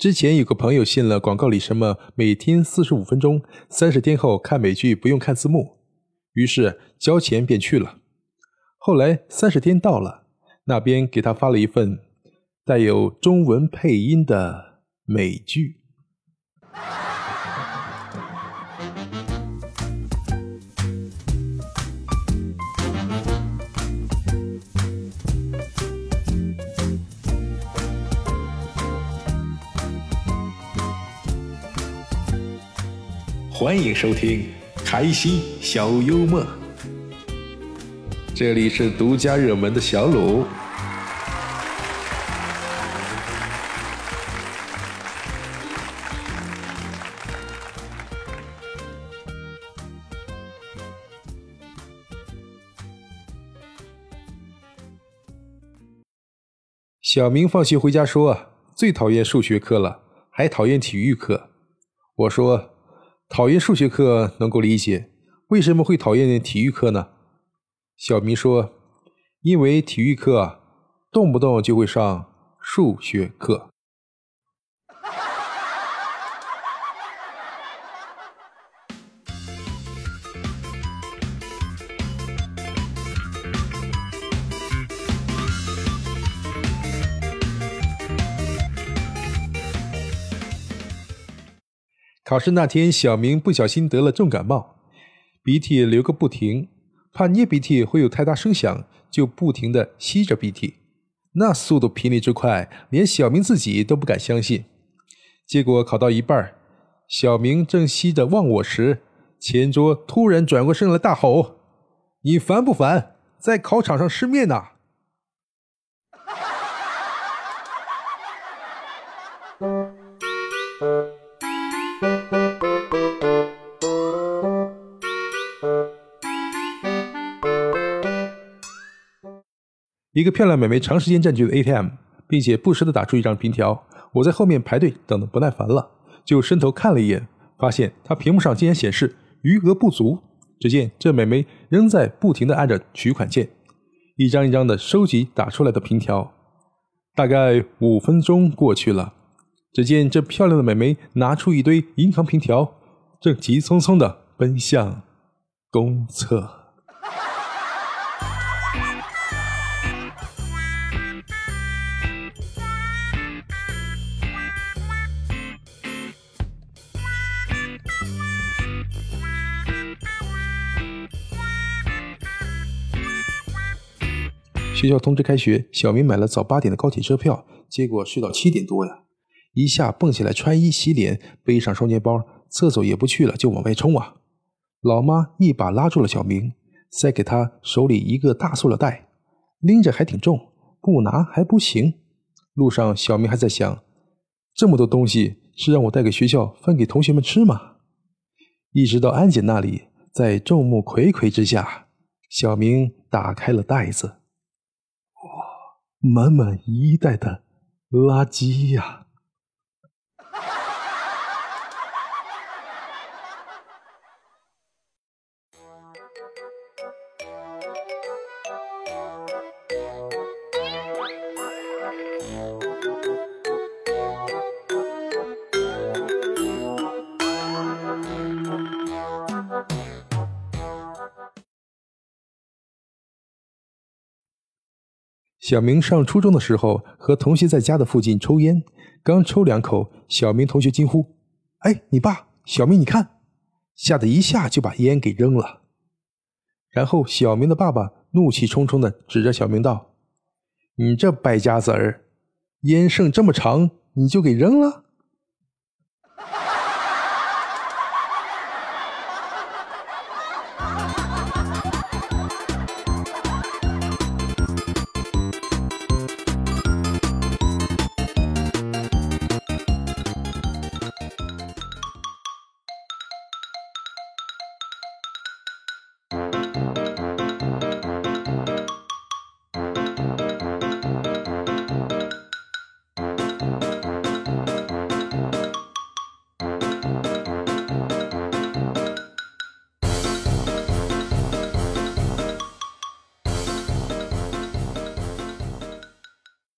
之前有个朋友信了广告里什么每天四十五分钟，三十天后看美剧不用看字幕，于是交钱便去了。后来三十天到了，那边给他发了一份带有中文配音的美剧。欢迎收听开心小幽默，这里是独家热门的小鲁。小明放学回家说：“最讨厌数学课了，还讨厌体育课。”我说。讨厌数学课能够理解，为什么会讨厌体育课呢？小明说：“因为体育课动不动就会上数学课。”考试那天，小明不小心得了重感冒，鼻涕流个不停，怕捏鼻涕会有太大声响，就不停的吸着鼻涕，那速度频率之快，连小明自己都不敢相信。结果考到一半，小明正吸着忘我时，前桌突然转过身来大吼：“你烦不烦？在考场上失面呢？”一个漂亮美眉长时间占据了 ATM，并且不时的打出一张凭条。我在后面排队等的不耐烦了，就伸头看了一眼，发现她屏幕上竟然显示余额不足。只见这美眉仍在不停的按着取款键，一张一张的收集打出来的凭条。大概五分钟过去了，只见这漂亮的美眉拿出一堆银行凭条，正急匆匆的奔向公厕。学校通知开学，小明买了早八点的高铁车票，结果睡到七点多呀！一下蹦起来穿衣洗脸，背上双肩包，厕所也不去了，就往外冲啊！老妈一把拉住了小明，塞给他手里一个大塑料袋，拎着还挺重，不拿还不行。路上，小明还在想：这么多东西是让我带给学校分给同学们吃吗？一直到安检那里，在众目睽睽之下，小明打开了袋子。满满一袋的垃圾呀！小明上初中的时候，和同学在家的附近抽烟，刚抽两口，小明同学惊呼：“哎，你爸！”小明，你看，吓得一下就把烟给扔了。然后小明的爸爸怒气冲冲的指着小明道：“你这败家子儿，烟剩这么长，你就给扔了？”